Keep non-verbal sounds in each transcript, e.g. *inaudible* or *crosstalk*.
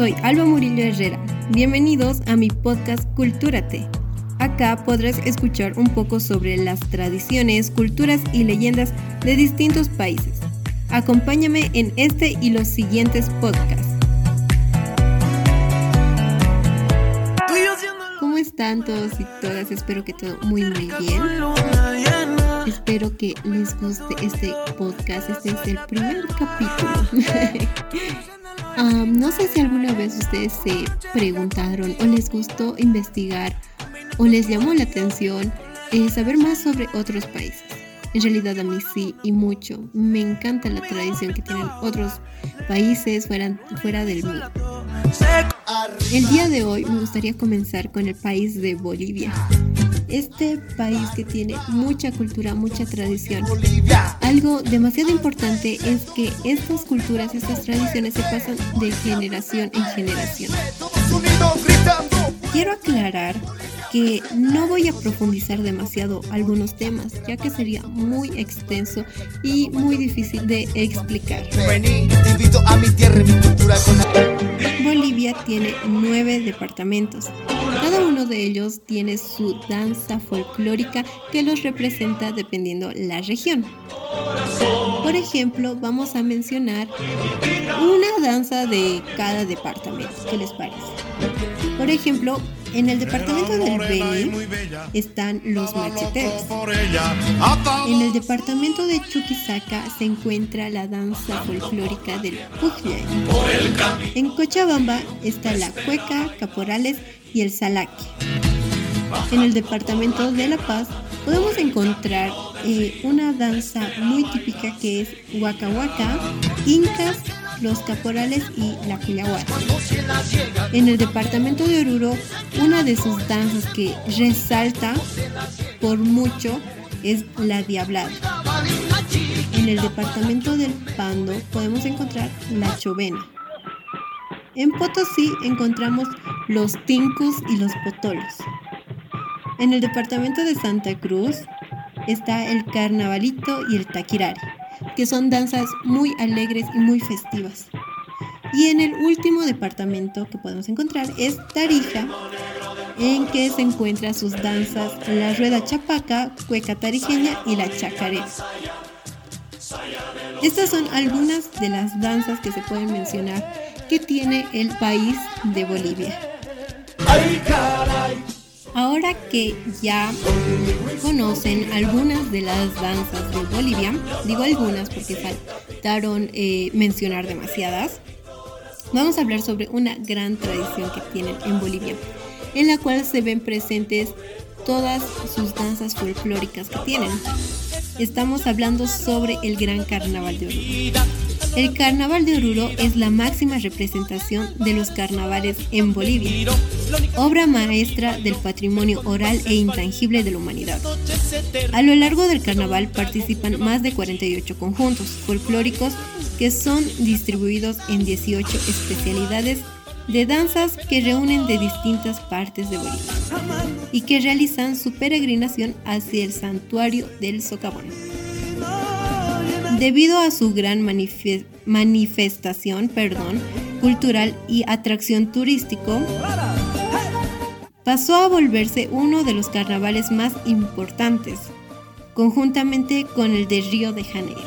soy Alba Murillo Herrera. Bienvenidos a mi podcast Cultúrate. Acá podrás escuchar un poco sobre las tradiciones, culturas y leyendas de distintos países. Acompáñame en este y los siguientes podcasts. ¿Cómo están todos y todas? Espero que todo muy muy bien. Espero que les guste este podcast. Este es el primer capítulo. *laughs* no sé si alguna vez ustedes se preguntaron o les gustó investigar o les llamó la atención eh, saber más sobre otros países. En realidad a mí sí y mucho. Me encanta la tradición que tienen otros países fuera, fuera del mío. El día de hoy me gustaría comenzar con el país de Bolivia. Este país que tiene mucha cultura, mucha tradición. Algo demasiado importante es que estas culturas, estas tradiciones se pasan de generación en generación. Quiero aclarar que no voy a profundizar demasiado algunos temas, ya que sería muy extenso y muy difícil de explicar. Bolivia tiene nueve departamentos. Cada uno de ellos tiene su danza folclórica que los representa dependiendo la región. Por ejemplo, vamos a mencionar una danza de cada departamento. ¿Qué les parece? Por ejemplo, en el departamento del Beni están los macheteros. En el departamento de Chuquisaca se encuentra la danza folclórica del Pujñay. En Cochabamba está la cueca, caporales y el salaque. En el departamento de La Paz podemos encontrar eh, una danza muy típica que es Huaca Incas, los caporales y la cuyahuata. En el departamento de Oruro, una de sus danzas que resalta por mucho es la diablada. En el departamento del Pando podemos encontrar la chovena. En Potosí encontramos los tincus y los potolos. En el departamento de Santa Cruz está el carnavalito y el taquirari que son danzas muy alegres y muy festivas. Y en el último departamento que podemos encontrar es Tarija, en que se encuentran sus danzas la rueda chapaca, cueca tarijeña y la chacarera. Estas son algunas de las danzas que se pueden mencionar que tiene el país de Bolivia. Ahora que ya conocen algunas de las danzas de Bolivia, digo algunas porque faltaron eh, mencionar demasiadas, vamos a hablar sobre una gran tradición que tienen en Bolivia, en la cual se ven presentes todas sus danzas folclóricas que tienen. Estamos hablando sobre el Gran Carnaval de Oruro. El Carnaval de Oruro es la máxima representación de los carnavales en Bolivia, obra maestra del patrimonio oral e intangible de la humanidad. A lo largo del carnaval participan más de 48 conjuntos folclóricos que son distribuidos en 18 especialidades de danzas que reúnen de distintas partes de Bolivia y que realizan su peregrinación hacia el santuario del Socavón. Debido a su gran manifestación perdón, cultural y atracción turístico, pasó a volverse uno de los carnavales más importantes, conjuntamente con el de Río de Janeiro.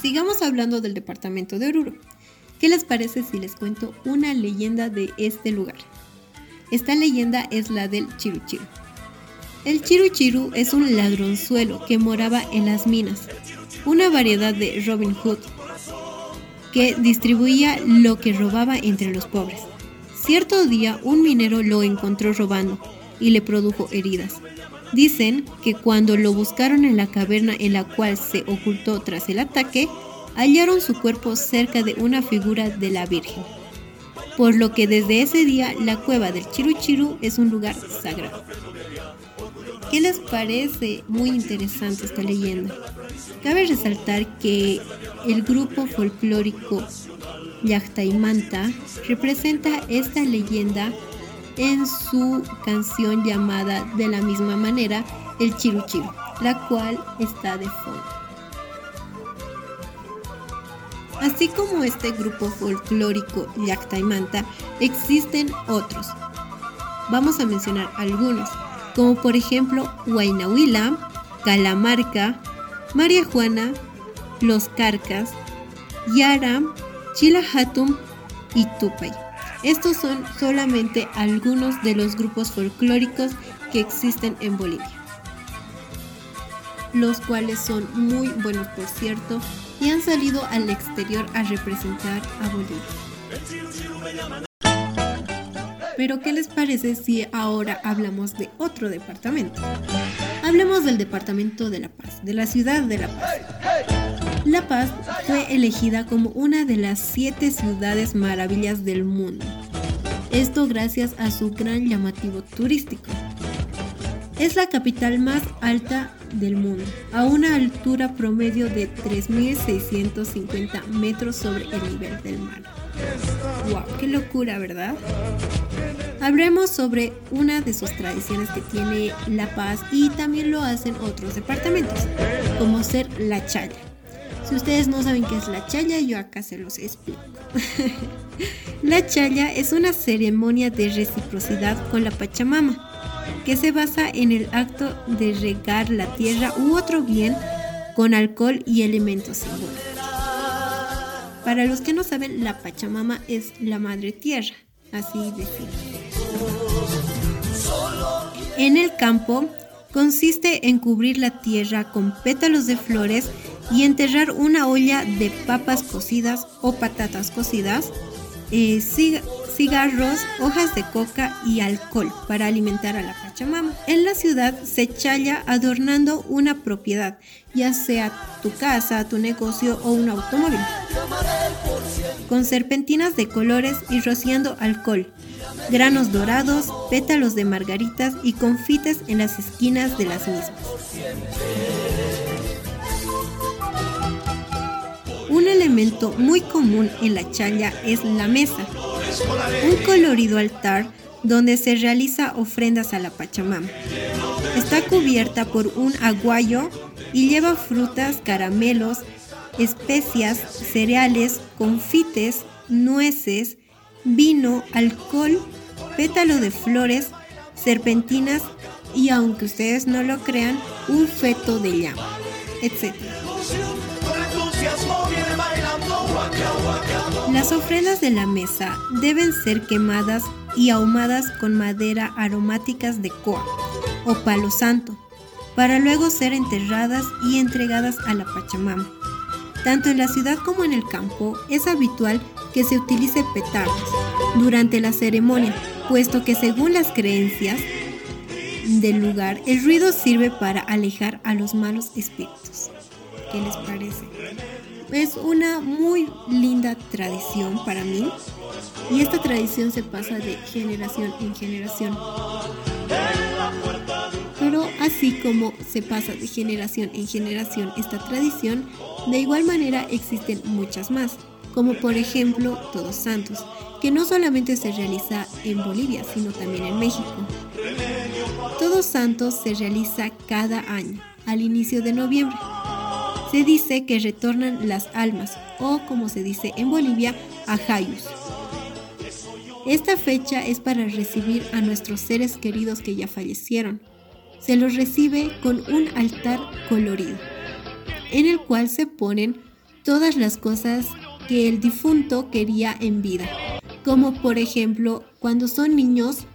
Sigamos hablando del departamento de Oruro. ¿Qué les parece si les cuento una leyenda de este lugar? Esta leyenda es la del Chiruchiru. El Chiruchiru es un ladronzuelo que moraba en las minas, una variedad de Robin Hood que distribuía lo que robaba entre los pobres. Cierto día un minero lo encontró robando y le produjo heridas. Dicen que cuando lo buscaron en la caverna en la cual se ocultó tras el ataque, hallaron su cuerpo cerca de una figura de la Virgen. Por lo que desde ese día la cueva del Chiruchiru es un lugar sagrado. ¿Qué les parece muy interesante esta leyenda? Cabe resaltar que el grupo folclórico Yachtaimanta representa esta leyenda en su canción llamada de la misma manera El Chiru, la cual está de fondo. Así como este grupo folclórico Yactaimanta, existen otros. Vamos a mencionar algunos, como por ejemplo Huaynahuila, Calamarca, María Juana, Los Carcas, Yara, Chilahatum y Tupay. Estos son solamente algunos de los grupos folclóricos que existen en Bolivia, los cuales son muy buenos por cierto y han salido al exterior a representar a Bolivia. Pero ¿qué les parece si ahora hablamos de otro departamento? Hablemos del departamento de La Paz, de la ciudad de La Paz. La Paz fue elegida como una de las siete ciudades maravillas del mundo. Esto gracias a su gran llamativo turístico. Es la capital más alta del mundo, a una altura promedio de 3.650 metros sobre el nivel del mar. ¡Wow! ¡Qué locura, ¿verdad? Hablemos sobre una de sus tradiciones que tiene La Paz y también lo hacen otros departamentos, como ser la chaya. Si ustedes no saben qué es la chaya, yo acá se los explico. *laughs* la chaya es una ceremonia de reciprocidad con la Pachamama, que se basa en el acto de regar la tierra u otro bien con alcohol y elementos simbólicos. Para los que no saben, la Pachamama es la madre tierra, así decimos. En el campo consiste en cubrir la tierra con pétalos de flores y enterrar una olla de papas cocidas o patatas cocidas, eh, cigarros, hojas de coca y alcohol para alimentar a la Pachamama. En la ciudad se challa adornando una propiedad, ya sea tu casa, tu negocio o un automóvil, con serpentinas de colores y rociando alcohol, granos dorados, pétalos de margaritas y confites en las esquinas de las mismas. Un elemento muy común en la chaya es la mesa, un colorido altar donde se realiza ofrendas a la Pachamama. Está cubierta por un aguayo y lleva frutas, caramelos, especias, cereales, confites, nueces, vino, alcohol, pétalo de flores, serpentinas y, aunque ustedes no lo crean, un feto de llama, etc. Las ofrendas de la mesa deben ser quemadas y ahumadas con madera aromáticas de coa o palo santo, para luego ser enterradas y entregadas a la Pachamama. Tanto en la ciudad como en el campo es habitual que se utilice petardos durante la ceremonia, puesto que según las creencias del lugar, el ruido sirve para alejar a los malos espíritus. ¿Qué les parece? Es una muy linda tradición para mí y esta tradición se pasa de generación en generación. Pero así como se pasa de generación en generación esta tradición, de igual manera existen muchas más, como por ejemplo Todos Santos, que no solamente se realiza en Bolivia, sino también en México. Todos Santos se realiza cada año, al inicio de noviembre se dice que retornan las almas, o como se dice en Bolivia, ajayus. Esta fecha es para recibir a nuestros seres queridos que ya fallecieron. Se los recibe con un altar colorido, en el cual se ponen todas las cosas que el difunto quería en vida, como por ejemplo cuando son niños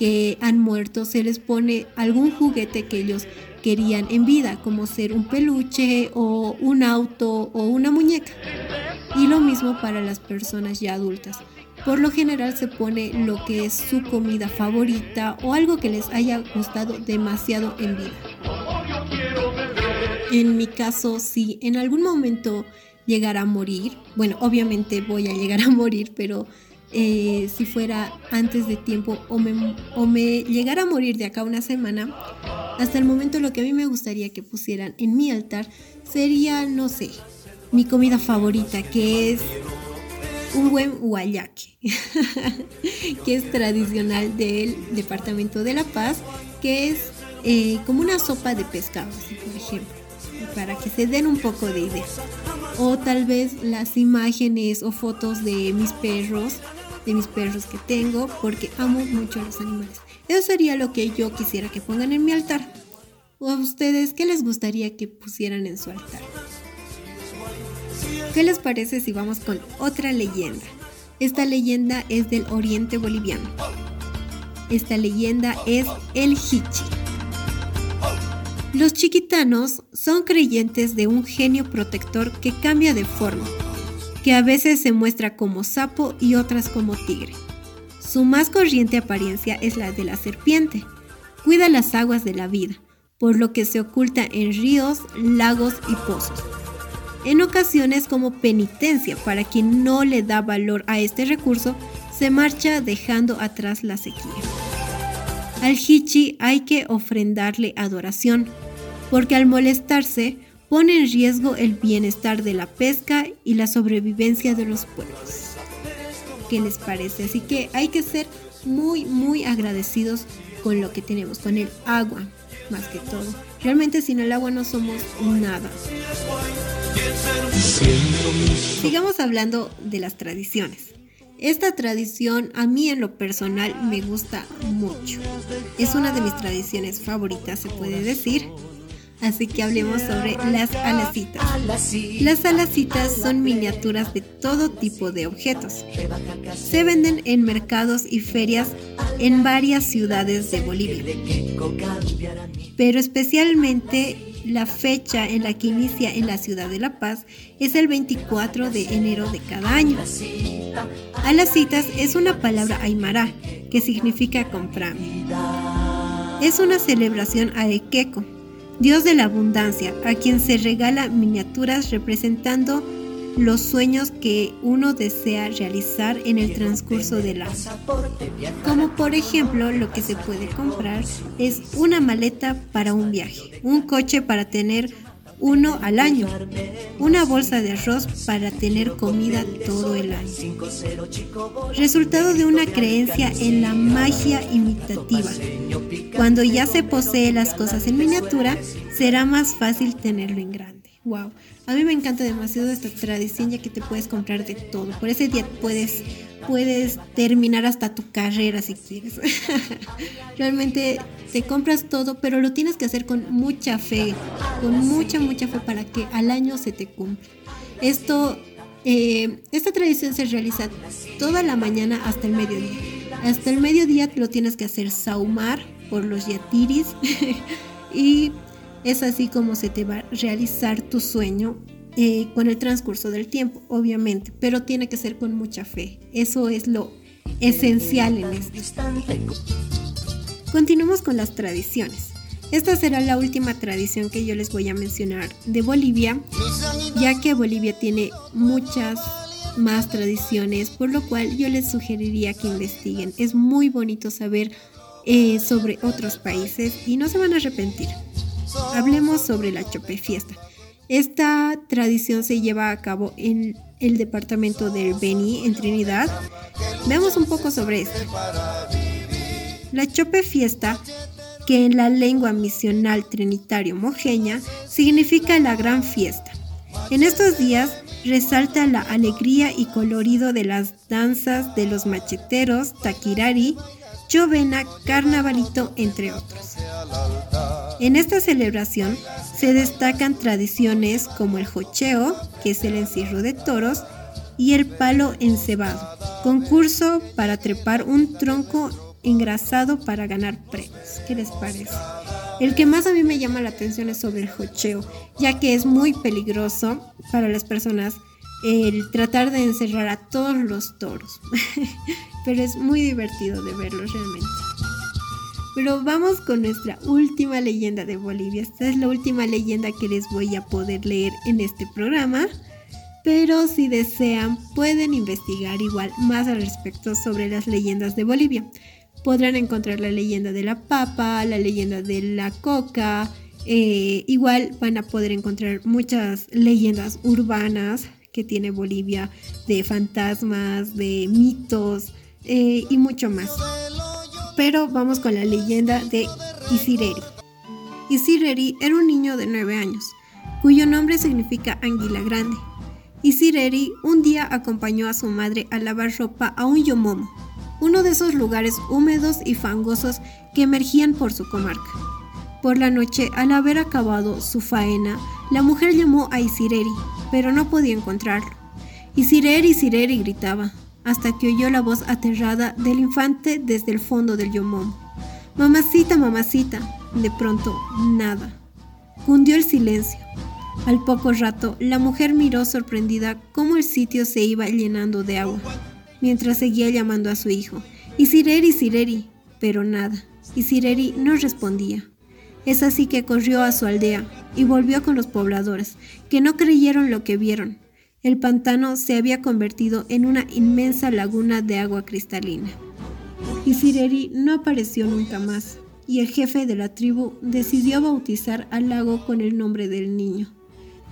que han muerto se les pone algún juguete que ellos querían en vida, como ser un peluche o un auto o una muñeca. Y lo mismo para las personas ya adultas. Por lo general se pone lo que es su comida favorita o algo que les haya gustado demasiado en vida. En mi caso, si en algún momento llegara a morir, bueno, obviamente voy a llegar a morir, pero eh, si fuera antes de tiempo o me, o me llegara a morir de acá una semana, hasta el momento lo que a mí me gustaría que pusieran en mi altar sería, no sé, mi comida favorita, que es un buen guayaque, *laughs* que es tradicional del departamento de La Paz, que es eh, como una sopa de pescado, por ejemplo. para que se den un poco de idea. O tal vez las imágenes o fotos de mis perros, de mis perros que tengo, porque amo mucho a los animales. Eso sería lo que yo quisiera que pongan en mi altar. ¿O a ustedes qué les gustaría que pusieran en su altar? ¿Qué les parece si vamos con otra leyenda? Esta leyenda es del oriente boliviano. Esta leyenda es el Hichi. Los chiquitanos son creyentes de un genio protector que cambia de forma, que a veces se muestra como sapo y otras como tigre. Su más corriente apariencia es la de la serpiente. Cuida las aguas de la vida, por lo que se oculta en ríos, lagos y pozos. En ocasiones como penitencia para quien no le da valor a este recurso, se marcha dejando atrás la sequía. Al Hichi hay que ofrendarle adoración, porque al molestarse pone en riesgo el bienestar de la pesca y la sobrevivencia de los pueblos. ¿Qué les parece? Así que hay que ser muy, muy agradecidos con lo que tenemos, con el agua, más que todo. Realmente sin el agua no somos nada. Sigamos hablando de las tradiciones. Esta tradición a mí en lo personal me gusta mucho. Es una de mis tradiciones favoritas, se puede decir. Así que hablemos sobre las alacitas. Las alacitas son miniaturas de todo tipo de objetos. Se venden en mercados y ferias en varias ciudades de Bolivia. Pero especialmente la fecha en la que inicia en la ciudad de La Paz es el 24 de enero de cada año. Alacitas es una palabra aymara que significa comprar. Es una celebración a Ekeko, dios de la abundancia, a quien se regala miniaturas representando los sueños que uno desea realizar en el transcurso del año. Como por ejemplo lo que se puede comprar es una maleta para un viaje, un coche para tener uno al año, una bolsa de arroz para tener comida todo el año. Resultado de una creencia en la magia imitativa. Cuando ya se posee las cosas en miniatura, será más fácil tenerlo en grande. Wow, a mí me encanta demasiado esta tradición ya que te puedes comprar de todo. Por ese día puedes puedes terminar hasta tu carrera si quieres. *laughs* Realmente te compras todo, pero lo tienes que hacer con mucha fe, con mucha, mucha fe para que al año se te cumpla. Esto, eh, esta tradición se realiza toda la mañana hasta el mediodía. Hasta el mediodía lo tienes que hacer saumar por los yatiris *laughs* y es así como se te va a realizar tu sueño eh, con el transcurso del tiempo, obviamente, pero tiene que ser con mucha fe. Eso es lo esencial en esto. Continuamos con las tradiciones. Esta será la última tradición que yo les voy a mencionar de Bolivia, ya que Bolivia tiene muchas más tradiciones, por lo cual yo les sugeriría que investiguen. Es muy bonito saber eh, sobre otros países y no se van a arrepentir. Hablemos sobre la Chope Fiesta. Esta tradición se lleva a cabo en el departamento del Beni, en Trinidad. Veamos un poco sobre esto. La Chope Fiesta, que en la lengua misional trinitario mojeña significa la gran fiesta. En estos días resalta la alegría y colorido de las danzas de los macheteros, taquirari, chovena, carnavalito, entre otros. En esta celebración se destacan tradiciones como el jocheo, que es el encierro de toros, y el palo encebado, concurso para trepar un tronco engrasado para ganar premios. ¿Qué les parece? El que más a mí me llama la atención es sobre el jocheo, ya que es muy peligroso para las personas el tratar de encerrar a todos los toros. *laughs* Pero es muy divertido de verlos realmente. Pero vamos con nuestra última leyenda de Bolivia. Esta es la última leyenda que les voy a poder leer en este programa. Pero si desean, pueden investigar igual más al respecto sobre las leyendas de Bolivia. Podrán encontrar la leyenda de la papa, la leyenda de la coca. Eh, igual van a poder encontrar muchas leyendas urbanas que tiene Bolivia de fantasmas, de mitos eh, y mucho más. Pero vamos con la leyenda de Isireri. Isireri era un niño de 9 años. cuyo nombre significa anguila grande. Y Sireri un día acompañó a su madre a lavar ropa a un yomomo, uno de esos lugares húmedos y fangosos que emergían por su comarca. Por la noche, al haber acabado su faena, la mujer llamó a Isireri, pero no podía encontrarlo. Isireri, Isireri gritaba, hasta que oyó la voz aterrada del infante desde el fondo del yomomo. Mamacita, mamacita. De pronto, nada. Cundió el silencio. Al poco rato, la mujer miró sorprendida cómo el sitio se iba llenando de agua, mientras seguía llamando a su hijo. Isireri, Sireri, pero nada. Isireri no respondía. Es así que corrió a su aldea y volvió con los pobladores, que no creyeron lo que vieron. El pantano se había convertido en una inmensa laguna de agua cristalina. Isireri no apareció nunca más, y el jefe de la tribu decidió bautizar al lago con el nombre del niño.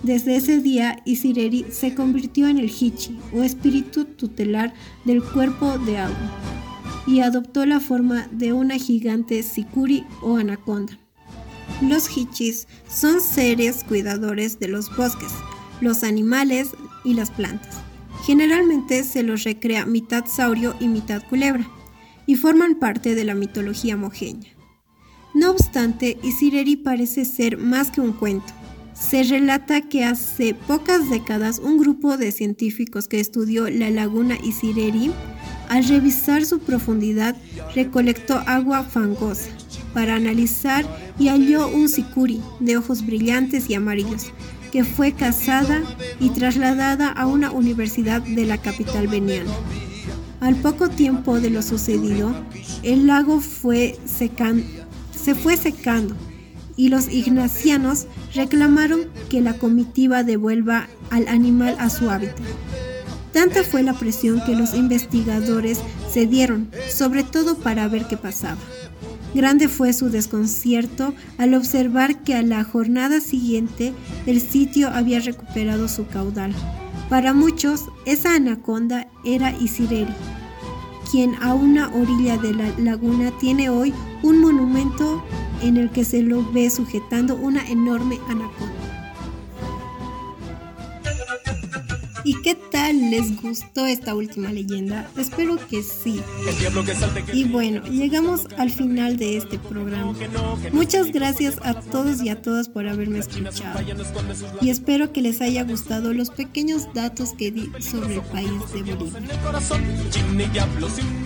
Desde ese día, Isireri se convirtió en el Hichi, o espíritu tutelar del cuerpo de agua, y adoptó la forma de una gigante sicuri o anaconda. Los Hichis son seres cuidadores de los bosques, los animales y las plantas. Generalmente se los recrea mitad saurio y mitad culebra, y forman parte de la mitología mojeña. No obstante, Isireri parece ser más que un cuento. Se relata que hace pocas décadas un grupo de científicos que estudió la laguna Isireri, al revisar su profundidad, recolectó agua fangosa para analizar y halló un sicuri de ojos brillantes y amarillos, que fue cazada y trasladada a una universidad de la capital veniana. Al poco tiempo de lo sucedido, el lago fue se fue secando y los ignacianos reclamaron que la comitiva devuelva al animal a su hábitat. Tanta fue la presión que los investigadores cedieron, sobre todo para ver qué pasaba. Grande fue su desconcierto al observar que a la jornada siguiente el sitio había recuperado su caudal. Para muchos, esa anaconda era Isireri, quien a una orilla de la laguna tiene hoy un monumento en el que se lo ve sujetando una enorme anaconda. ¿Y qué tal les gustó esta última leyenda? Espero que sí. Y bueno, llegamos al final de este programa. Muchas gracias a todos y a todas por haberme escuchado. Y espero que les haya gustado los pequeños datos que di sobre el país de Bolivia.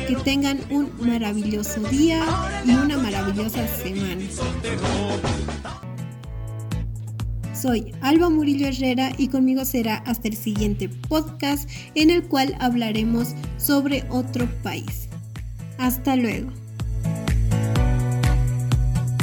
Que tengan un maravilloso día y una maravillosa semana. Soy Alba Murillo Herrera y conmigo será hasta el siguiente podcast en el cual hablaremos sobre otro país. Hasta luego.